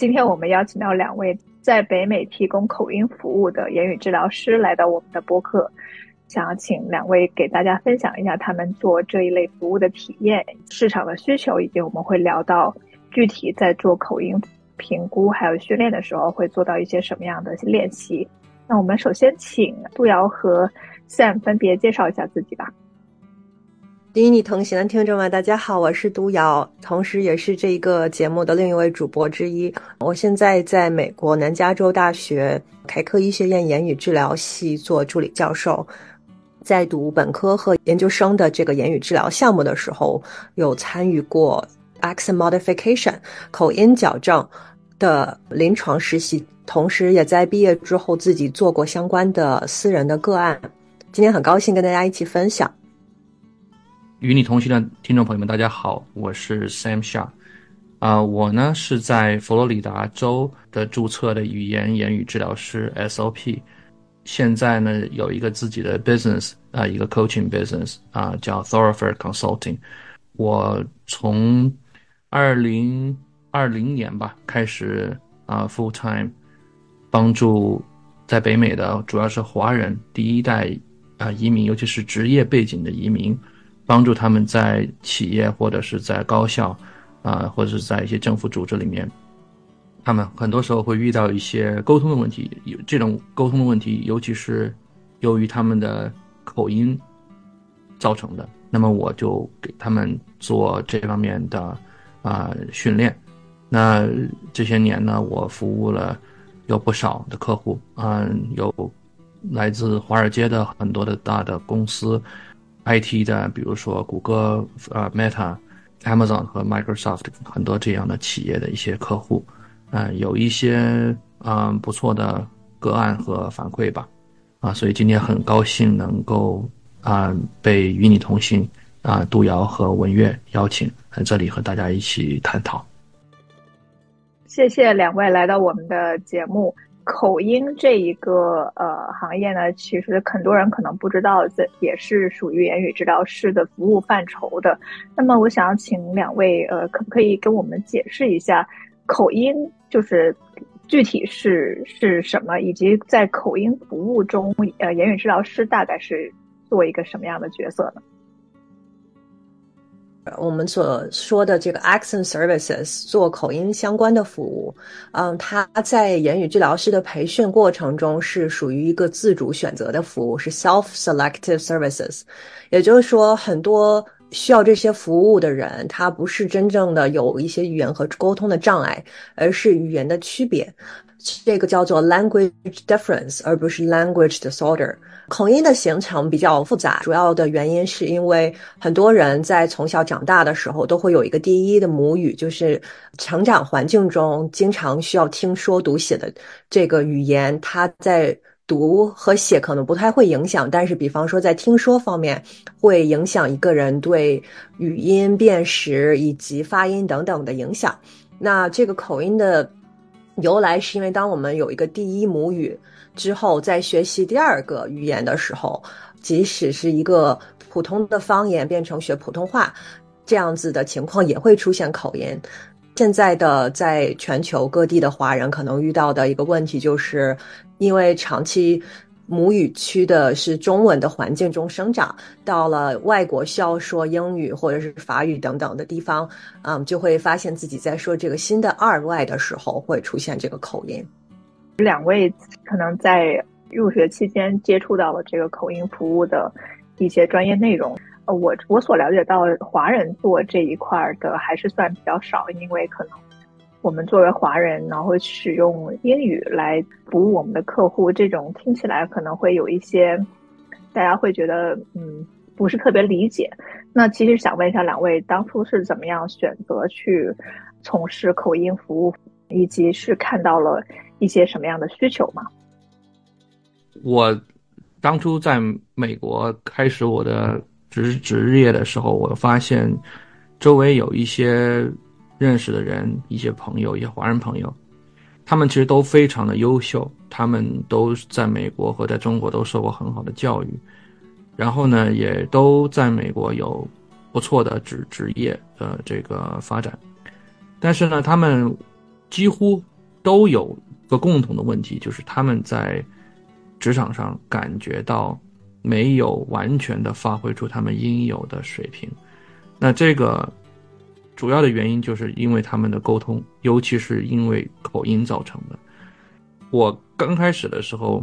今天我们邀请到两位在北美提供口音服务的言语治疗师来到我们的播客，想要请两位给大家分享一下他们做这一类服务的体验、市场的需求，以及我们会聊到具体在做口音评估还有训练的时候会做到一些什么样的练习。那我们首先请杜瑶和 Sam 分别介绍一下自己吧。与你同行的听众们，大家好，我是杜瑶，同时也是这一个节目的另一位主播之一。我现在在美国南加州大学凯克医学院言语治疗系做助理教授，在读本科和研究生的这个言语治疗项目的时候，有参与过 accent modification 口音矫正的临床实习，同时也在毕业之后自己做过相关的私人的个案。今天很高兴跟大家一起分享。与你同行的听众朋友们，大家好，我是 Sam Shaw，啊，我呢是在佛罗里达州的注册的语言言语治疗师 SOP，现在呢有一个自己的 business 啊，一个 coaching business 啊，叫 Thoroughfare Consulting。我从二零二零年吧开始啊 full time 帮助在北美的主要是华人第一代啊移民，尤其是职业背景的移民。帮助他们在企业或者是在高校，啊，或者是在一些政府组织里面，他们很多时候会遇到一些沟通的问题。有这种沟通的问题，尤其是由于他们的口音造成的。那么我就给他们做这方面的啊训练。那这些年呢，我服务了有不少的客户，嗯，有来自华尔街的很多的大的公司。IT 的，比如说谷歌、呃 Meta、Amazon 和 Microsoft 很多这样的企业的一些客户，呃，有一些嗯不错的个案和反馈吧，啊，所以今天很高兴能够啊被与你同行啊杜瑶和文月邀请在这里和大家一起探讨。谢谢两位来到我们的节目。口音这一个呃行业呢，其实很多人可能不知道，这也是属于言语治疗师的服务范畴的。那么，我想要请两位呃，可不可以跟我们解释一下口音就是具体是是什么，以及在口音服务中，呃，言语治疗师大概是做一个什么样的角色呢？我们所说的这个 accent services 做口音相关的服务，嗯，它在言语治疗师的培训过程中是属于一个自主选择的服务，是 self-selective services。也就是说，很多需要这些服务的人，他不是真正的有一些语言和沟通的障碍，而是语言的区别，这个叫做 language difference，而不是 language disorder。口音的形成比较复杂，主要的原因是因为很多人在从小长大的时候都会有一个第一的母语，就是成长环境中经常需要听说读写的这个语言，它在读和写可能不太会影响，但是比方说在听说方面会影响一个人对语音辨识以及发音等等的影响。那这个口音的由来是因为当我们有一个第一母语。之后，在学习第二个语言的时候，即使是一个普通的方言变成学普通话，这样子的情况也会出现口音。现在的在全球各地的华人可能遇到的一个问题，就是因为长期母语区的是中文的环境中生长，到了外国需要说英语或者是法语等等的地方，嗯，就会发现自己在说这个新的二外的时候会出现这个口音。两位可能在入学期间接触到了这个口音服务的一些专业内容。呃，我我所了解到华人做这一块的还是算比较少，因为可能我们作为华人，然后使用英语来服务我们的客户，这种听起来可能会有一些大家会觉得嗯不是特别理解。那其实想问一下两位，当初是怎么样选择去从事口音服务，以及是看到了一些什么样的需求吗？我当初在美国开始我的职职业的时候，我发现周围有一些认识的人，一些朋友，一些华人朋友，他们其实都非常的优秀，他们都在美国和在中国都受过很好的教育。然后呢，也都在美国有不错的职职业的这个发展，但是呢，他们几乎都有个共同的问题，就是他们在职场上感觉到没有完全的发挥出他们应有的水平。那这个主要的原因就是因为他们的沟通，尤其是因为口音造成的。我刚开始的时候。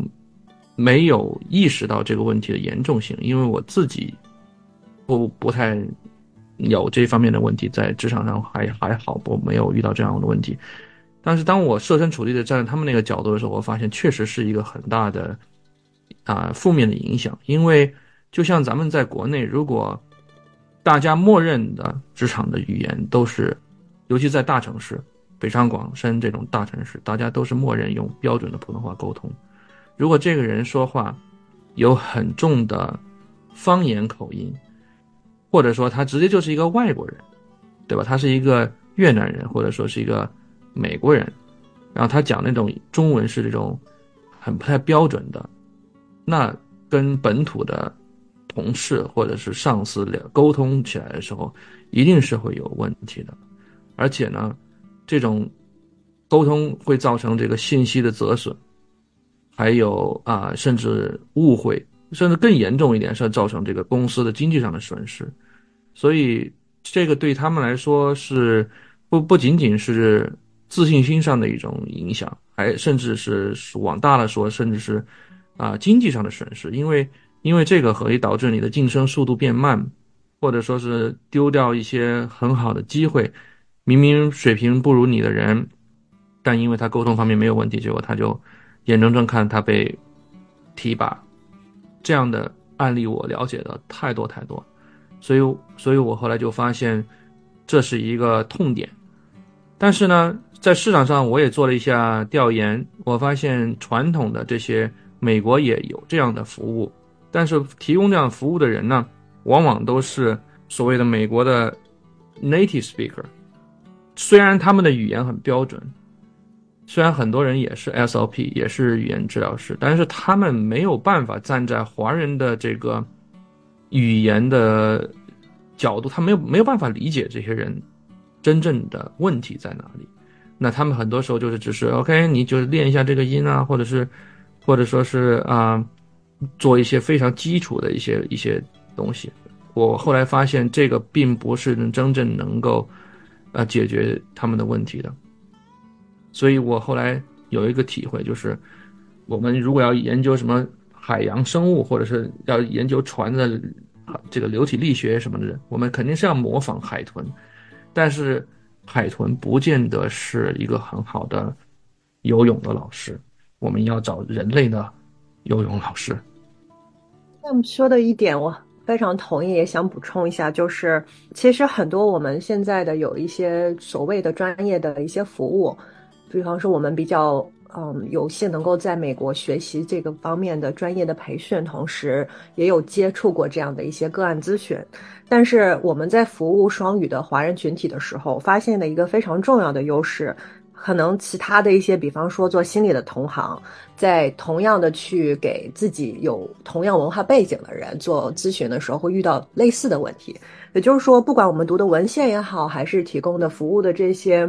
没有意识到这个问题的严重性，因为我自己不不太有这方面的问题，在职场上还还好，我没有遇到这样的问题。但是当我设身处地的站在他们那个角度的时候，我发现确实是一个很大的啊负面的影响。因为就像咱们在国内，如果大家默认的职场的语言都是，尤其在大城市，北上广深这种大城市，大家都是默认用标准的普通话沟通。如果这个人说话有很重的方言口音，或者说他直接就是一个外国人，对吧？他是一个越南人，或者说是一个美国人，然后他讲那种中文是这种很不太标准的，那跟本土的同事或者是上司沟通起来的时候，一定是会有问题的，而且呢，这种沟通会造成这个信息的折损。还有啊，甚至误会，甚至更严重一点是造成这个公司的经济上的损失，所以这个对他们来说是不不仅仅是自信心上的一种影响，还甚至是往大了说，甚至是啊经济上的损失，因为因为这个可以导致你的晋升速度变慢，或者说是丢掉一些很好的机会，明明水平不如你的人，但因为他沟通方面没有问题，结果他就。眼睁睁看他被提拔，这样的案例我了解的太多太多，所以，所以我后来就发现这是一个痛点。但是呢，在市场上我也做了一下调研，我发现传统的这些美国也有这样的服务，但是提供这样服务的人呢，往往都是所谓的美国的 native speaker，虽然他们的语言很标准。虽然很多人也是 SLP，也是语言治疗师，但是他们没有办法站在华人的这个语言的角度，他没有没有办法理解这些人真正的问题在哪里。那他们很多时候就是只是 OK，你就练一下这个音啊，或者是或者说是啊，做一些非常基础的一些一些东西。我后来发现，这个并不是能真正能够呃解决他们的问题的。所以我后来有一个体会，就是我们如果要研究什么海洋生物，或者是要研究船的这个流体力学什么的，我们肯定是要模仿海豚。但是海豚不见得是一个很好的游泳的老师，我们要找人类的游泳老师。那么说的一点，我非常同意，也想补充一下，就是其实很多我们现在的有一些所谓的专业的一些服务。比方说，我们比较嗯有幸能够在美国学习这个方面的专业的培训，同时也有接触过这样的一些个案咨询。但是我们在服务双语的华人群体的时候，发现的一个非常重要的优势，可能其他的一些，比方说做心理的同行，在同样的去给自己有同样文化背景的人做咨询的时候，会遇到类似的问题。也就是说，不管我们读的文献也好，还是提供的服务的这些。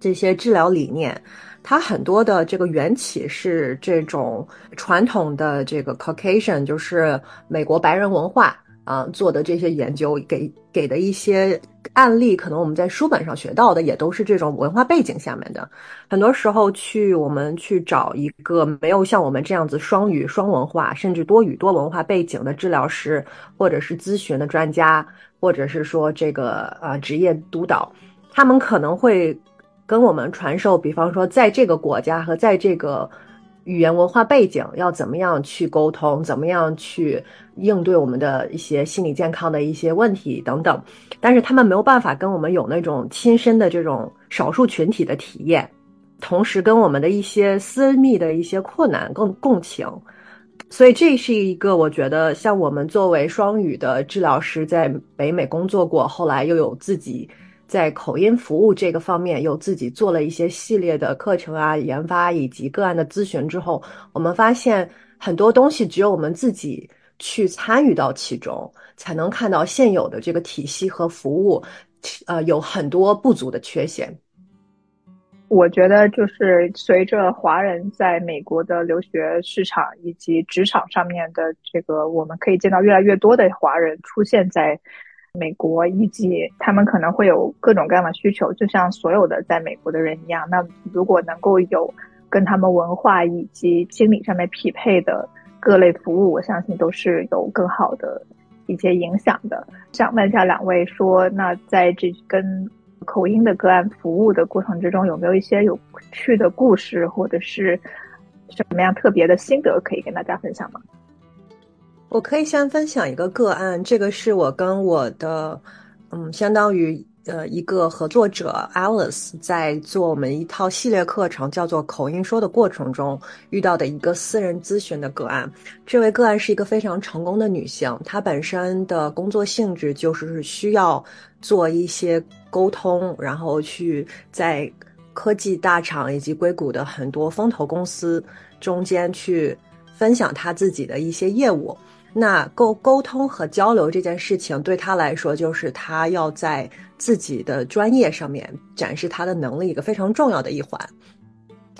这些治疗理念，它很多的这个缘起是这种传统的这个 Caucasian，就是美国白人文化啊做的这些研究，给给的一些案例，可能我们在书本上学到的也都是这种文化背景下面的。很多时候去我们去找一个没有像我们这样子双语双文化，甚至多语多文化背景的治疗师，或者是咨询的专家，或者是说这个啊职业督导，他们可能会。跟我们传授，比方说，在这个国家和在这个语言文化背景，要怎么样去沟通，怎么样去应对我们的一些心理健康的一些问题等等。但是他们没有办法跟我们有那种亲身的这种少数群体的体验，同时跟我们的一些私密的一些困难共共情。所以这是一个我觉得，像我们作为双语的治疗师，在北美工作过，后来又有自己。在口音服务这个方面，又自己做了一些系列的课程啊、研发以及个案的咨询之后，我们发现很多东西只有我们自己去参与到其中，才能看到现有的这个体系和服务，呃，有很多不足的缺陷。我觉得就是随着华人在美国的留学市场以及职场上面的这个，我们可以见到越来越多的华人出现在。美国以及他们可能会有各种各样的需求，就像所有的在美国的人一样。那如果能够有跟他们文化以及心理上面匹配的各类服务，我相信都是有更好的一些影响的。想问一下两位，说那在这跟口音的个案服务的过程之中，有没有一些有趣的故事，或者是什么样特别的心得可以跟大家分享吗？我可以先分享一个个案，这个是我跟我的，嗯，相当于呃一个合作者 Alice 在做我们一套系列课程，叫做口音说的过程中遇到的一个私人咨询的个案。这位个案是一个非常成功的女性，她本身的工作性质就是需要做一些沟通，然后去在科技大厂以及硅谷的很多风投公司中间去分享她自己的一些业务。那沟沟通和交流这件事情对他来说，就是他要在自己的专业上面展示他的能力一个非常重要的一环。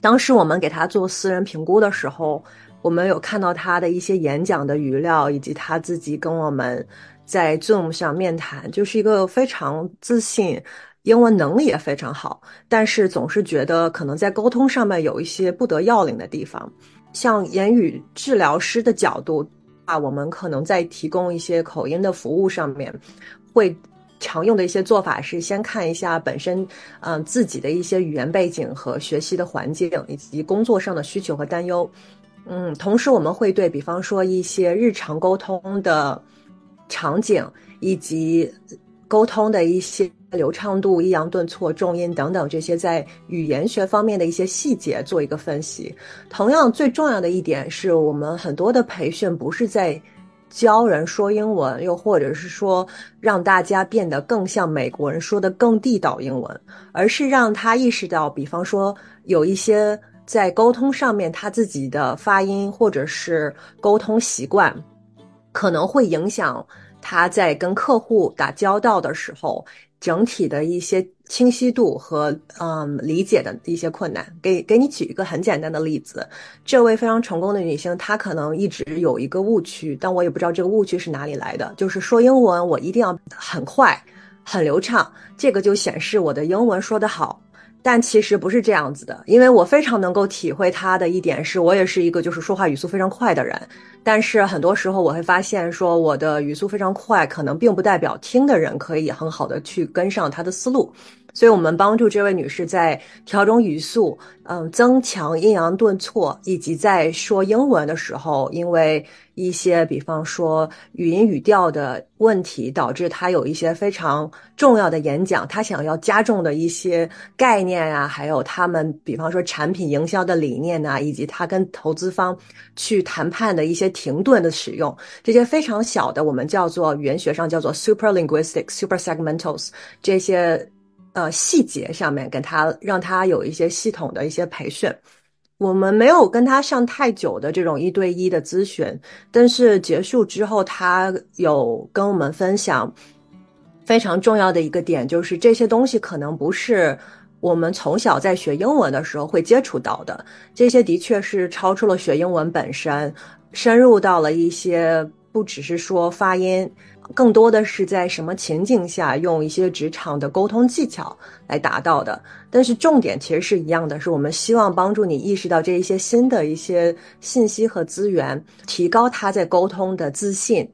当时我们给他做私人评估的时候，我们有看到他的一些演讲的语料，以及他自己跟我们在 Zoom 上面谈，就是一个非常自信，英文能力也非常好，但是总是觉得可能在沟通上面有一些不得要领的地方。像言语治疗师的角度。啊，我们可能在提供一些口音的服务上面，会常用的一些做法是先看一下本身，嗯，自己的一些语言背景和学习的环境，以及工作上的需求和担忧。嗯，同时我们会对比方说一些日常沟通的场景以及沟通的一些。流畅度、抑扬顿挫、重音等等这些在语言学方面的一些细节做一个分析。同样，最重要的一点是我们很多的培训不是在教人说英文，又或者是说让大家变得更像美国人说的更地道英文，而是让他意识到，比方说有一些在沟通上面他自己的发音或者是沟通习惯，可能会影响他在跟客户打交道的时候。整体的一些清晰度和嗯理解的一些困难，给给你举一个很简单的例子，这位非常成功的女性，她可能一直有一个误区，但我也不知道这个误区是哪里来的，就是说英文我一定要很快、很流畅，这个就显示我的英文说得好。但其实不是这样子的，因为我非常能够体会他的一点是，我也是一个就是说话语速非常快的人，但是很多时候我会发现说我的语速非常快，可能并不代表听的人可以很好的去跟上他的思路。所以，我们帮助这位女士在调整语速，嗯，增强抑扬顿挫，以及在说英文的时候，因为一些，比方说语音语调的问题，导致她有一些非常重要的演讲，她想要加重的一些概念啊，还有他们，比方说产品营销的理念呐，以及她跟投资方去谈判的一些停顿的使用，这些非常小的，我们叫做语言学上叫做 super linguistic super segmentals 这些。呃，细节上面跟他让他有一些系统的一些培训，我们没有跟他上太久的这种一对一的咨询，但是结束之后，他有跟我们分享非常重要的一个点，就是这些东西可能不是我们从小在学英文的时候会接触到的，这些的确是超出了学英文本身，深入到了一些不只是说发音。更多的是在什么情境下用一些职场的沟通技巧来达到的，但是重点其实是一样的，是我们希望帮助你意识到这一些新的一些信息和资源，提高他在沟通的自信。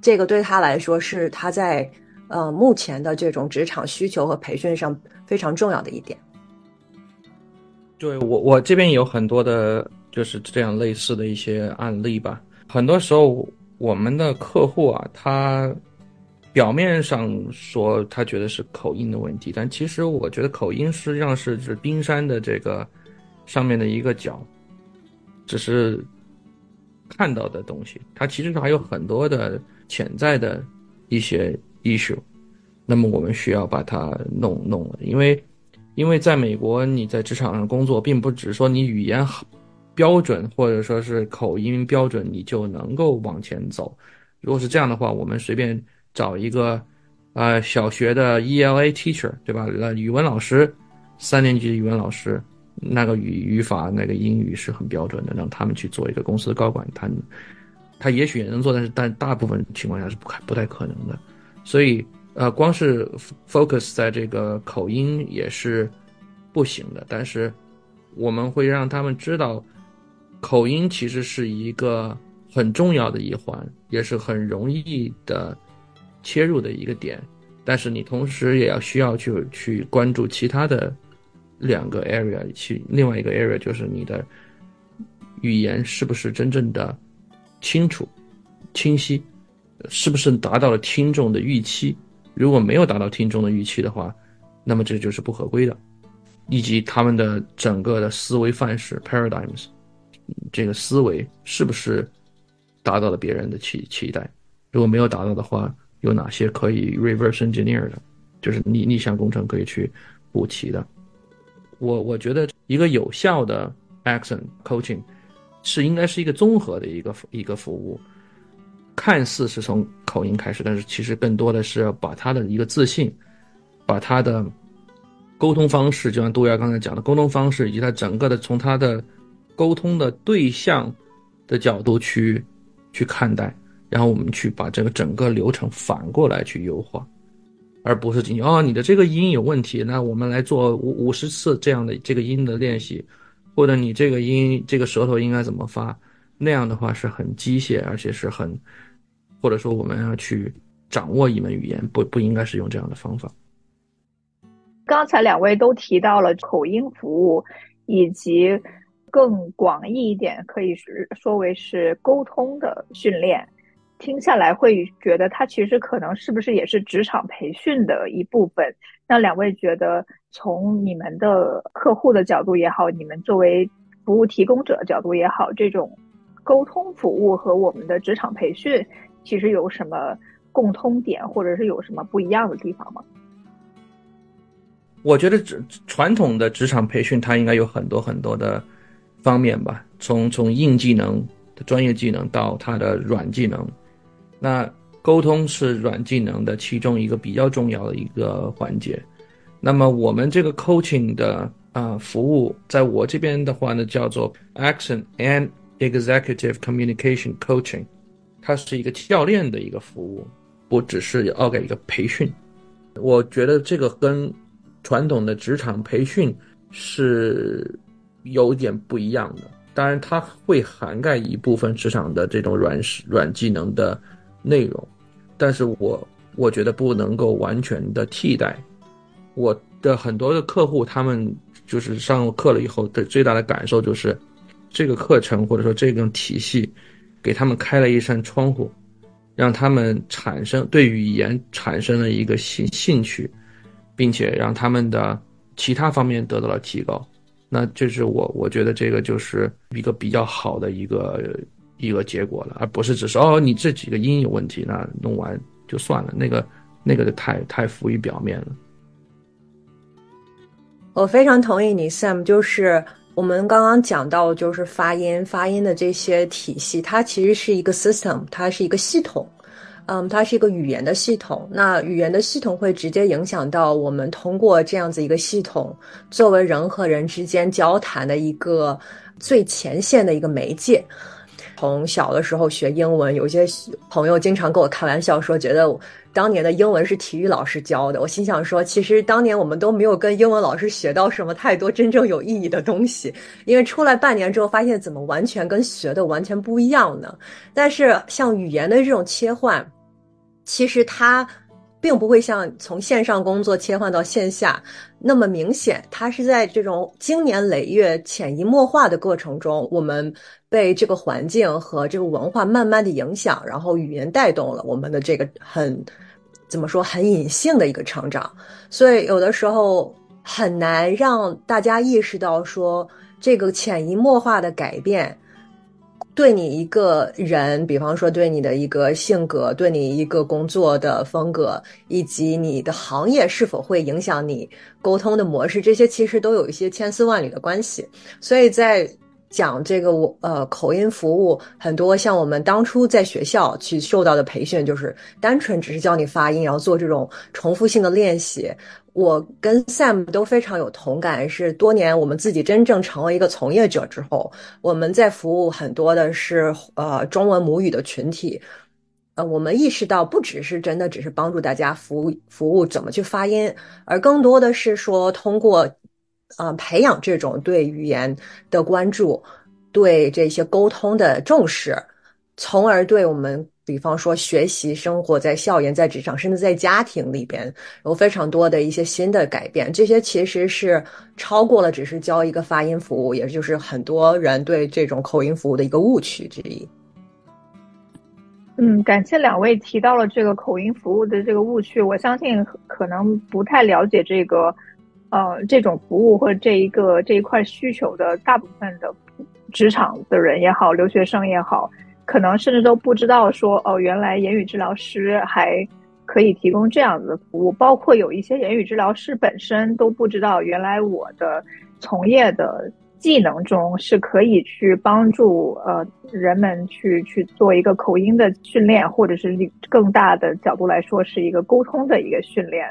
这个对他来说是他在呃目前的这种职场需求和培训上非常重要的一点。对我，我这边有很多的。就是这样类似的一些案例吧。很多时候，我们的客户啊，他表面上说他觉得是口音的问题，但其实我觉得口音实际上是指冰山的这个上面的一个角，只是看到的东西，它其实还有很多的潜在的一些 issue。那么我们需要把它弄弄了，因为因为在美国你在职场上工作，并不只是说你语言好。标准或者说是口音标准，你就能够往前走。如果是这样的话，我们随便找一个，呃，小学的 ELA teacher，对吧？那，语文老师，三年级的语文老师，那个语语法那个英语是很标准的，让他们去做一个公司的高管，他他也许也能做，但是但大部分情况下是不不太可能的。所以，呃，光是 focus 在这个口音也是不行的。但是，我们会让他们知道。口音其实是一个很重要的一环，也是很容易的切入的一个点。但是你同时也要需要去去关注其他的两个 area，其另外一个 area 就是你的语言是不是真正的清楚、清晰，是不是达到了听众的预期？如果没有达到听众的预期的话，那么这就是不合规的，以及他们的整个的思维范式 paradigms。这个思维是不是达到了别人的期期待？如果没有达到的话，有哪些可以 reverse engineer 的，就是逆逆向工程可以去补齐的？我我觉得一个有效的 accent coaching 是应该是一个综合的一个一个服务，看似是从口音开始，但是其实更多的是要把他的一个自信，把他的沟通方式，就像杜亚刚才讲的沟通方式，以及他整个的从他的。沟通的对象的角度去去看待，然后我们去把这个整个流程反过来去优化，而不是仅仅哦你的这个音有问题，那我们来做五五十次这样的这个音的练习，或者你这个音这个舌头应该怎么发，那样的话是很机械，而且是很或者说我们要去掌握一门语言，不不应该是用这样的方法。刚才两位都提到了口音服务以及。更广义一点，可以是说为是沟通的训练，听下来会觉得它其实可能是不是也是职场培训的一部分？那两位觉得，从你们的客户的角度也好，你们作为服务提供者角度也好，这种沟通服务和我们的职场培训其实有什么共通点，或者是有什么不一样的地方吗？我觉得传传统的职场培训，它应该有很多很多的。方面吧，从从硬技能的专业技能到他的软技能，那沟通是软技能的其中一个比较重要的一个环节。那么我们这个 coaching 的啊服务，在我这边的话呢，叫做 Action and Executive Communication Coaching，它是一个教练的一个服务，不只是要给一个培训。我觉得这个跟传统的职场培训是。有点不一样的，当然它会涵盖一部分职场的这种软软技能的内容，但是我我觉得不能够完全的替代。我的很多的客户，他们就是上课了以后的最大的感受就是，这个课程或者说这种体系，给他们开了一扇窗户，让他们产生对语言产生了一个兴兴趣，并且让他们的其他方面得到了提高。那这是我我觉得这个就是一个比较好的一个一个结果了，而不是只是哦你这几个音有问题，那弄完就算了，那个那个就太太浮于表面了。我非常同意你，Sam，就是我们刚刚讲到就是发音发音的这些体系，它其实是一个 system，它是一个系统。嗯，它是一个语言的系统。那语言的系统会直接影响到我们通过这样子一个系统，作为人和人之间交谈的一个最前线的一个媒介。从小的时候学英文，有些朋友经常跟我开玩笑说，觉得当年的英文是体育老师教的。我心想说，其实当年我们都没有跟英文老师学到什么太多真正有意义的东西，因为出来半年之后，发现怎么完全跟学的完全不一样呢？但是像语言的这种切换。其实它并不会像从线上工作切换到线下那么明显。它是在这种经年累月、潜移默化的过程中，我们被这个环境和这个文化慢慢的影响，然后语言带动了我们的这个很怎么说很隐性的一个成长。所以有的时候很难让大家意识到说这个潜移默化的改变。对你一个人，比方说对你的一个性格，对你一个工作的风格，以及你的行业是否会影响你沟通的模式，这些其实都有一些千丝万缕的关系。所以在讲这个我呃口音服务，很多像我们当初在学校去受到的培训，就是单纯只是教你发音，然后做这种重复性的练习。我跟 Sam 都非常有同感，是多年我们自己真正成为一个从业者之后，我们在服务很多的是呃中文母语的群体，呃，我们意识到不只是真的只是帮助大家服务服务怎么去发音，而更多的是说通过呃培养这种对语言的关注，对这些沟通的重视，从而对我们。比方说，学习、生活在校园、在职场，甚至在家庭里边，有非常多的一些新的改变。这些其实是超过了只是教一个发音服务，也就是很多人对这种口音服务的一个误区之一。嗯，感谢两位提到了这个口音服务的这个误区。我相信可能不太了解这个，呃，这种服务或者这一个这一块需求的大部分的职场的人也好，留学生也好。可能甚至都不知道说哦，原来言语治疗师还可以提供这样子的服务，包括有一些言语治疗师本身都不知道，原来我的从业的技能中是可以去帮助呃人们去去做一个口音的训练，或者是更大的角度来说是一个沟通的一个训练。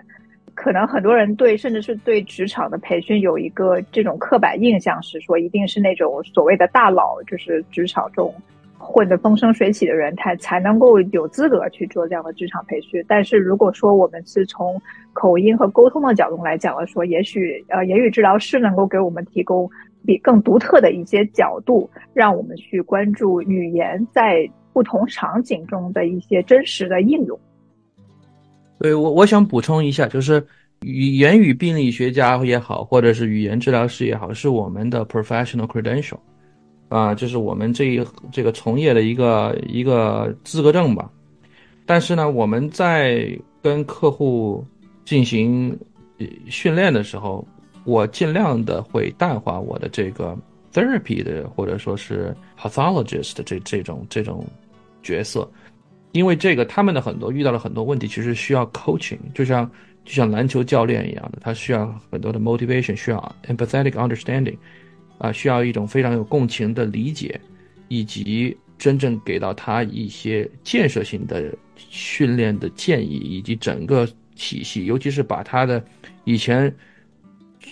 可能很多人对甚至是对职场的培训有一个这种刻板印象，是说一定是那种所谓的大佬，就是职场中。混得风生水起的人，他才能够有资格去做这样的职场培训。但是如果说我们是从口音和沟通的角度来讲了，说也许呃，言语治疗师能够给我们提供比更独特的一些角度，让我们去关注语言在不同场景中的一些真实的应用。对我，我想补充一下，就是语言语病理学家也好，或者是语言治疗师也好，是我们的 professional credential。啊，就是我们这一这个从业的一个一个资格证吧。但是呢，我们在跟客户进行训练的时候，我尽量的会淡化我的这个 therapy 的或者说是 pathologist 的这这种这种角色，因为这个他们的很多遇到了很多问题，其实需要 coaching，就像就像篮球教练一样的，他需要很多的 motivation，需要 empathetic understanding。啊，需要一种非常有共情的理解，以及真正给到他一些建设性的训练的建议，以及整个体系，尤其是把他的以前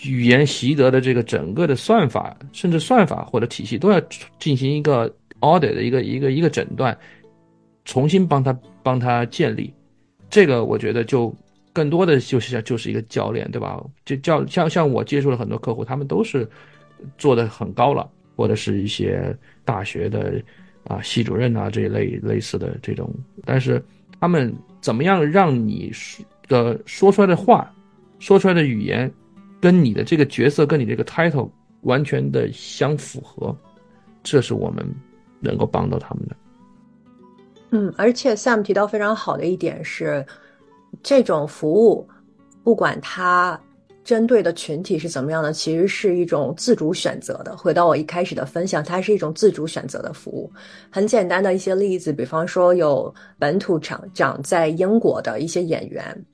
语言习得的这个整个的算法，甚至算法或者体系都要进行一个 audit 的一个一个一个诊断，重新帮他帮他建立。这个我觉得就更多的就是就是一个教练，对吧？就教像像我接触了很多客户，他们都是。做的很高了，或者是一些大学的啊系主任啊这一类类似的这种，但是他们怎么样让你的说出来的话，说出来的语言，跟你的这个角色跟你这个 title 完全的相符合，这是我们能够帮到他们的。嗯，而且 Sam 提到非常好的一点是，这种服务，不管它。针对的群体是怎么样的？其实是一种自主选择的。回到我一开始的分享，它是一种自主选择的服务。很简单的一些例子，比方说有本土长长在英国的一些演员，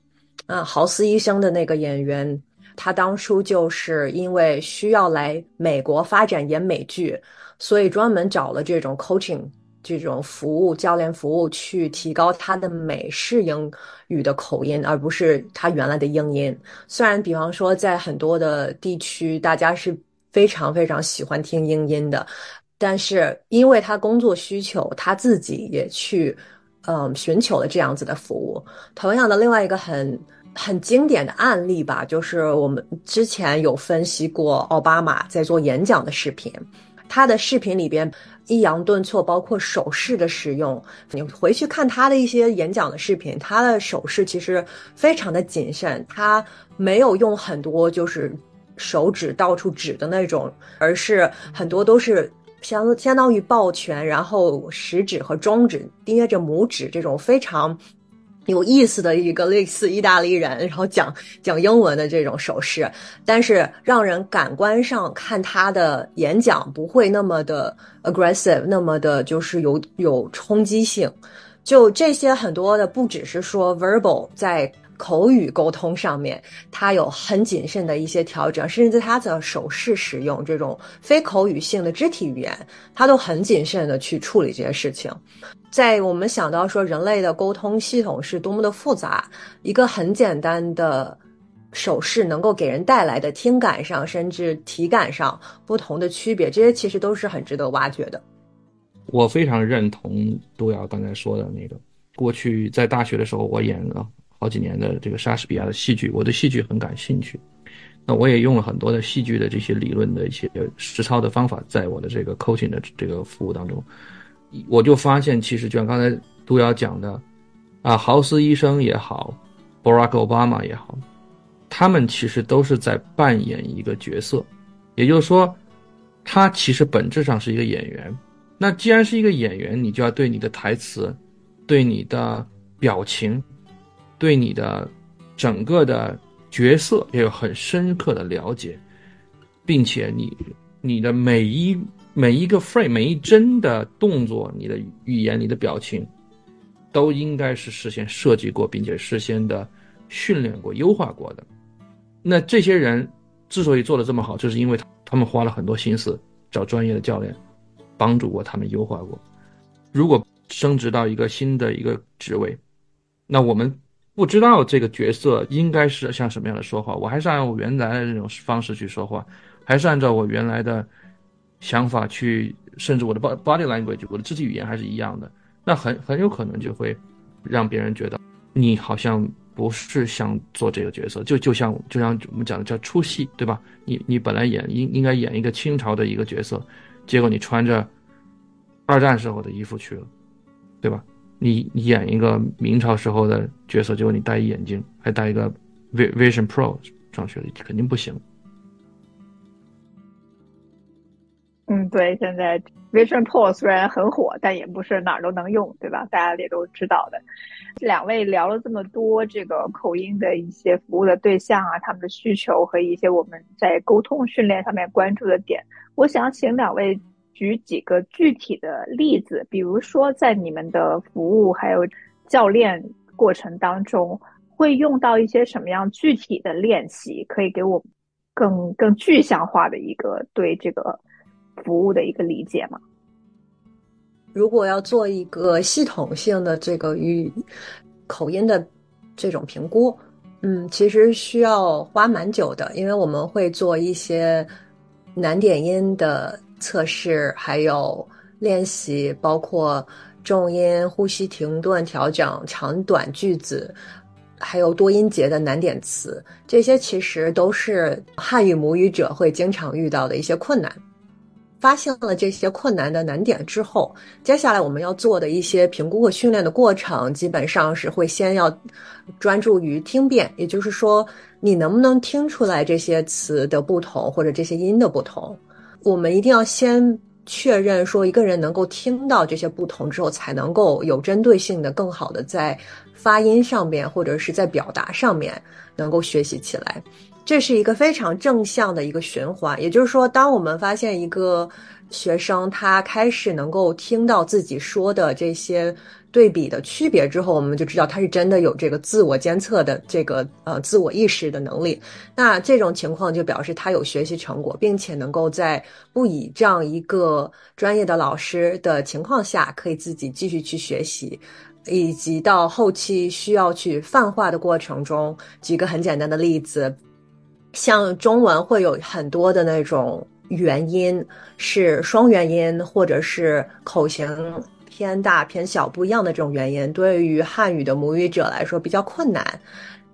啊，豪斯医生的那个演员，他当初就是因为需要来美国发展演美剧，所以专门找了这种 coaching。这种服务教练服务去提高他的美式英语的口音，而不是他原来的英音。虽然，比方说在很多的地区，大家是非常非常喜欢听英音的，但是因为他工作需求，他自己也去嗯寻求了这样子的服务。同样的，另外一个很很经典的案例吧，就是我们之前有分析过奥巴马在做演讲的视频。他的视频里边抑扬顿挫，包括手势的使用，你回去看他的一些演讲的视频，他的手势其实非常的谨慎，他没有用很多就是手指到处指的那种，而是很多都是相相当于抱拳，然后食指和中指捏着拇指这种非常。有意思的一个类似意大利人，然后讲讲英文的这种手势，但是让人感官上看他的演讲不会那么的 aggressive，那么的就是有有冲击性。就这些很多的，不只是说 verbal 在口语沟通上面，他有很谨慎的一些调整，甚至在他的手势使用这种非口语性的肢体语言，他都很谨慎的去处理这些事情。在我们想到说人类的沟通系统是多么的复杂，一个很简单的手势能够给人带来的听感上甚至体感上不同的区别，这些其实都是很值得挖掘的。我非常认同杜瑶刚才说的那个。过去在大学的时候，我演了好几年的这个莎士比亚的戏剧，我对戏剧很感兴趣。那我也用了很多的戏剧的这些理论的一些实操的方法，在我的这个 coaching 的这个服务当中。我就发现，其实就像刚才杜瑶讲的，啊，豪斯医生也好，Barack Obama 也好，他们其实都是在扮演一个角色，也就是说，他其实本质上是一个演员。那既然是一个演员，你就要对你的台词、对你的表情、对你的整个的角色要有很深刻的了解，并且你你的每一。每一个 frame，每一帧的动作，你的语言、你的表情，都应该是事先设计过，并且事先的训练过、优化过的。那这些人之所以做的这么好，就是因为他们花了很多心思找专业的教练，帮助过他们优化过。如果升职到一个新的一个职位，那我们不知道这个角色应该是像什么样的说话，我还是按我原来的这种方式去说话，还是按照我原来的。想法去，甚至我的 body language，我的肢体语言还是一样的，那很很有可能就会让别人觉得你好像不是想做这个角色，就就像就像我们讲的叫出戏，对吧？你你本来演应应该演一个清朝的一个角色，结果你穿着二战时候的衣服去了，对吧？你你演一个明朝时候的角色，结果你戴一眼镜，还戴一个 Vision Pro 上学的，肯定不行。嗯，对，现在 Vision Pro 虽然很火，但也不是哪儿都能用，对吧？大家也都知道的。两位聊了这么多这个口音的一些服务的对象啊，他们的需求和一些我们在沟通训练上面关注的点，我想请两位举几个具体的例子，比如说在你们的服务还有教练过程当中，会用到一些什么样具体的练习，可以给我更更具象化的一个对这个。服务的一个理解吗？如果要做一个系统性的这个语口音的这种评估，嗯，其实需要花蛮久的，因为我们会做一些难点音的测试，还有练习，包括重音、呼吸停顿调整、长短句子，还有多音节的难点词，这些其实都是汉语母语者会经常遇到的一些困难。发现了这些困难的难点之后，接下来我们要做的一些评估和训练的过程，基本上是会先要专注于听辨，也就是说，你能不能听出来这些词的不同或者这些音的不同？我们一定要先确认说，一个人能够听到这些不同之后，才能够有针对性的、更好的在发音上面或者是在表达上面能够学习起来。这是一个非常正向的一个循环，也就是说，当我们发现一个学生他开始能够听到自己说的这些对比的区别之后，我们就知道他是真的有这个自我监测的这个呃自我意识的能力。那这种情况就表示他有学习成果，并且能够在不以这样一个专业的老师的情况下，可以自己继续去学习，以及到后期需要去泛化的过程中，举个很简单的例子。像中文会有很多的那种元音是双元音，或者是口型偏大偏小不一样的这种元音，对于汉语的母语者来说比较困难。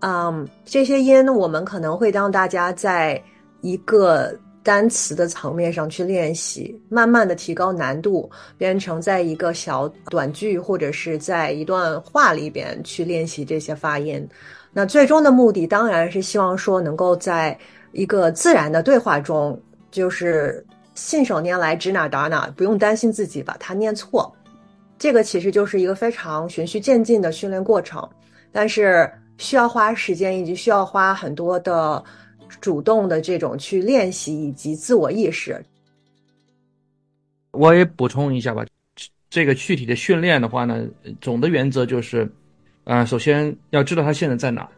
嗯，这些音我们可能会让大家在一个单词的层面上去练习，慢慢的提高难度，变成在一个小短句或者是在一段话里边去练习这些发音。那最终的目的当然是希望说能够在一个自然的对话中，就是信手拈来指哪打哪，不用担心自己把它念错。这个其实就是一个非常循序渐进的训练过程，但是需要花时间，以及需要花很多的。主动的这种去练习以及自我意识，我也补充一下吧。这个具体的训练的话呢，总的原则就是，啊，首先要知道他现在在哪，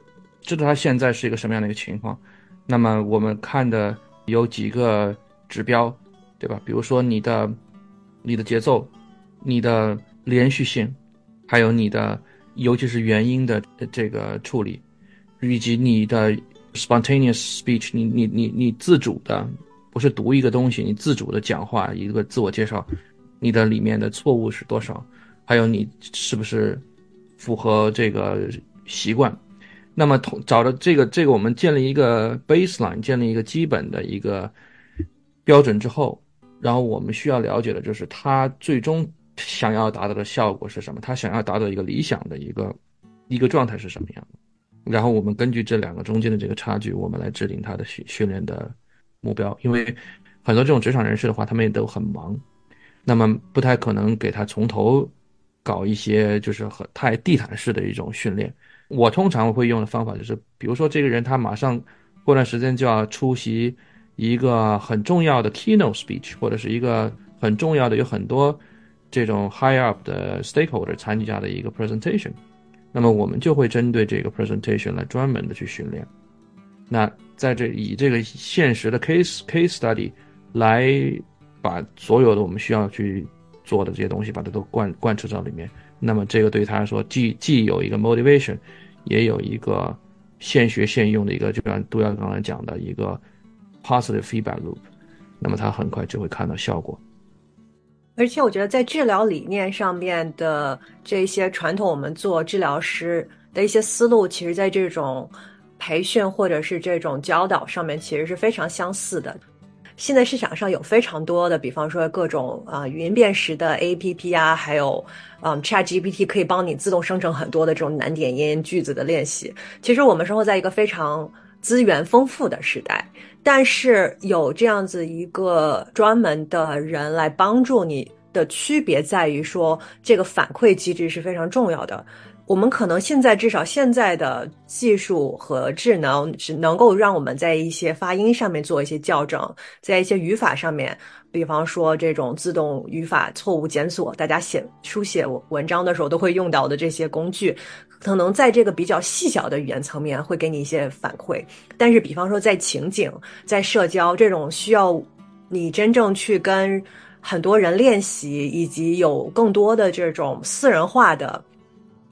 知道他现在是一个什么样的一个情况。那么我们看的有几个指标，对吧？比如说你的你的节奏、你的连续性，还有你的尤其是元音的这个处理，以及你的。Spontaneous speech，你你你你自主的，不是读一个东西，你自主的讲话，一个自我介绍，你的里面的错误是多少？还有你是不是符合这个习惯？那么同找到这个这个，我们建立一个 baseline，建立一个基本的一个标准之后，然后我们需要了解的就是他最终想要达到的效果是什么？他想要达到一个理想的一个一个状态是什么样？然后我们根据这两个中间的这个差距，我们来制定他的训训练的目标。因为很多这种职场人士的话，他们也都很忙，那么不太可能给他从头搞一些就是很太地毯式的一种训练。我通常会用的方法就是，比如说这个人他马上过段时间就要出席一个很重要的 keynote speech，或者是一个很重要的有很多这种 high up 的 stakeholder 参加的一个 presentation。那么我们就会针对这个 presentation 来专门的去训练。那在这以这个现实的 case case study 来把所有的我们需要去做的这些东西把它都贯贯彻到里面。那么这个对他来说，既既有一个 motivation，也有一个现学现用的一个，就像杜耀刚才讲的一个 positive feedback loop。那么他很快就会看到效果。而且我觉得，在治疗理念上面的这些传统，我们做治疗师的一些思路，其实在这种培训或者是这种教导上面，其实是非常相似的。现在市场上有非常多的，比方说各种啊语音辨识的 APP 啊，还有嗯 ChatGPT 可以帮你自动生成很多的这种难点音句子的练习。其实我们生活在一个非常资源丰富的时代。但是有这样子一个专门的人来帮助你的区别在于说，这个反馈机制是非常重要的。我们可能现在至少现在的技术和智能只能够让我们在一些发音上面做一些校正，在一些语法上面，比方说这种自动语法错误检索，大家写书写文章的时候都会用到的这些工具。可能在这个比较细小的语言层面会给你一些反馈，但是比方说在情景、在社交这种需要你真正去跟很多人练习，以及有更多的这种私人化的。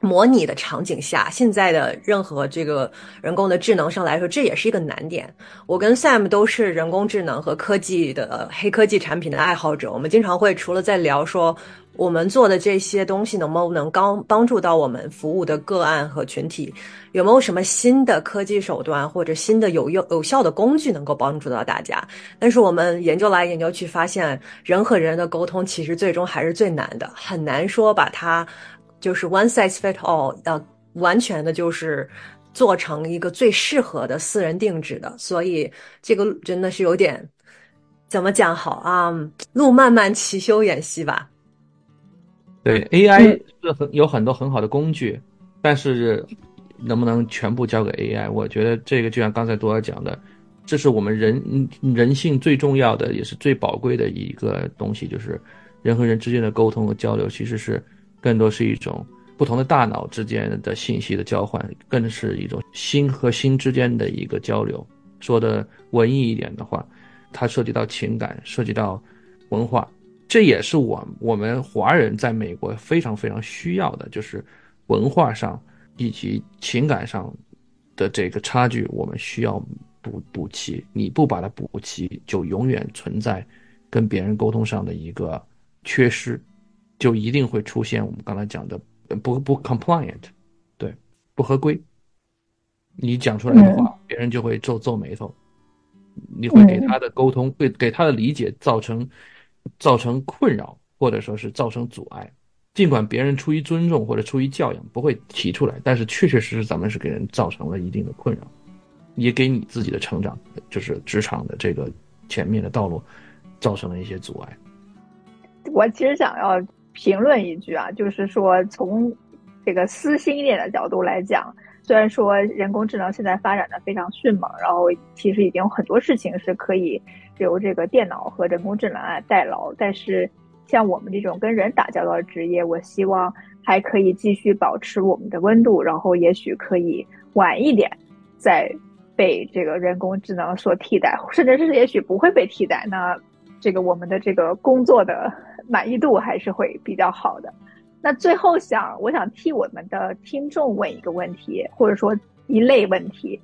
模拟的场景下，现在的任何这个人工的智能上来说，这也是一个难点。我跟 Sam 都是人工智能和科技的黑科技产品的爱好者，我们经常会除了在聊说我们做的这些东西能不能帮帮助到我们服务的个案和群体，有没有什么新的科技手段或者新的有用有效的工具能够帮助到大家？但是我们研究来研究去发现，人和人的沟通其实最终还是最难的，很难说把它。就是 one size fit all，呃，完全的就是做成一个最适合的私人定制的，所以这个真的是有点怎么讲好啊？路漫漫其修远兮吧。对，AI 是很有很多很好的工具，但是能不能全部交给 AI？我觉得这个就像刚才多尔讲的，这是我们人人性最重要的，也是最宝贵的一个东西，就是人和人之间的沟通和交流，其实是。更多是一种不同的大脑之间的信息的交换，更是一种心和心之间的一个交流。说的文艺一点的话，它涉及到情感，涉及到文化，这也是我我们华人在美国非常非常需要的，就是文化上以及情感上的这个差距，我们需要补补齐。你不把它补齐，就永远存在跟别人沟通上的一个缺失。就一定会出现我们刚才讲的不不 compliant，对，不合规。你讲出来的话，别人就会皱皱眉头。你会给他的沟通，会给他的理解造成造成困扰，或者说是造成阻碍。尽管别人出于尊重或者出于教养不会提出来，但是确确实实咱们是给人造成了一定的困扰，也给你自己的成长，就是职场的这个前面的道路，造成了一些阻碍。我其实想要评论一句啊，就是说从这个私心一点的角度来讲，虽然说人工智能现在发展的非常迅猛，然后其实已经有很多事情是可以由这个电脑和人工智能来代劳，但是。像我们这种跟人打交道的职业，我希望还可以继续保持我们的温度，然后也许可以晚一点再被这个人工智能所替代，甚至是也许不会被替代。那这个我们的这个工作的满意度还是会比较好的。那最后想，我想替我们的听众问一个问题，或者说一类问题，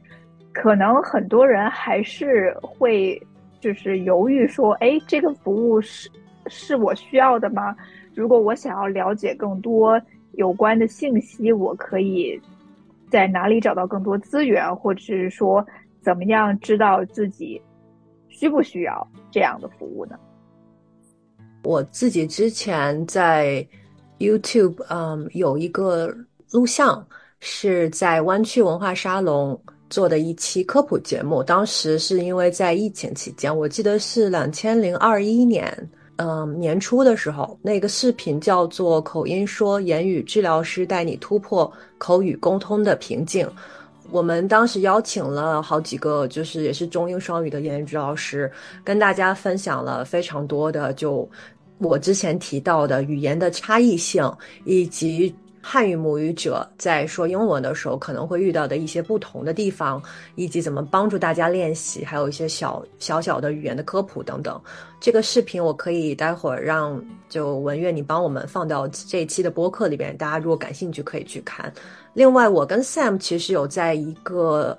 可能很多人还是会就是犹豫说，哎，这个服务是。是我需要的吗？如果我想要了解更多有关的信息，我可以在哪里找到更多资源，或者是说怎么样知道自己需不需要这样的服务呢？我自己之前在 YouTube，嗯，有一个录像是在湾区文化沙龙做的一期科普节目，当时是因为在疫情期间，我记得是两千零二一年。嗯，年初的时候，那个视频叫做《口音说言语治疗师带你突破口语沟通的瓶颈》。我们当时邀请了好几个，就是也是中英双语的言语治疗师，跟大家分享了非常多的，就我之前提到的语言的差异性以及。汉语母语者在说英文的时候可能会遇到的一些不同的地方，以及怎么帮助大家练习，还有一些小小小的语言的科普等等。这个视频我可以待会儿让就文月你帮我们放到这一期的播客里边，大家如果感兴趣可以去看。另外，我跟 Sam 其实有在一个。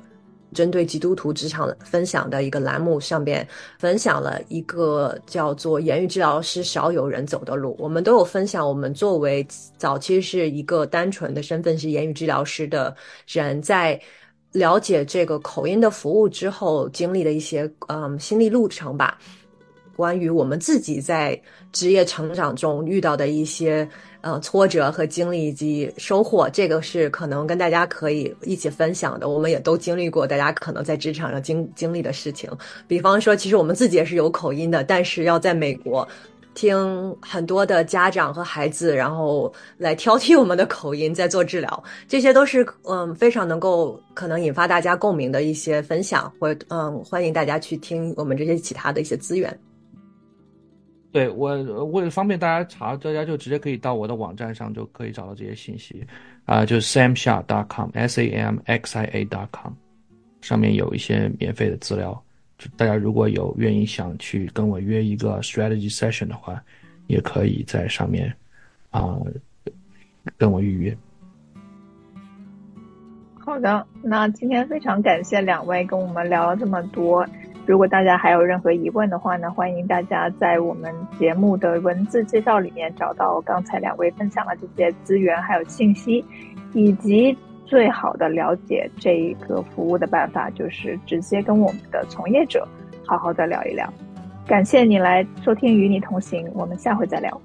针对基督徒职场分享的一个栏目上边，分享了一个叫做“言语治疗师少有人走的路”。我们都有分享，我们作为早期是一个单纯的身份是言语治疗师的人，在了解这个口音的服务之后，经历的一些嗯心理路程吧。关于我们自己在职业成长中遇到的一些。呃，挫折和经历以及收获，这个是可能跟大家可以一起分享的。我们也都经历过，大家可能在职场上经经历的事情。比方说，其实我们自己也是有口音的，但是要在美国听很多的家长和孩子，然后来挑剔我们的口音，在做治疗，这些都是嗯非常能够可能引发大家共鸣的一些分享，或嗯欢迎大家去听我们这些其他的一些资源。对我为了方便大家查，大家就直接可以到我的网站上就可以找到这些信息，啊，就是 samxia.com，s a m x i a.com，上面有一些免费的资料，就大家如果有愿意想去跟我约一个 strategy session 的话，也可以在上面啊跟我预约。好的，那今天非常感谢两位跟我们聊了这么多。如果大家还有任何疑问的话呢，欢迎大家在我们节目的文字介绍里面找到刚才两位分享的这些资源还有信息，以及最好的了解这一个服务的办法，就是直接跟我们的从业者好好的聊一聊。感谢你来收听与你同行，我们下回再聊。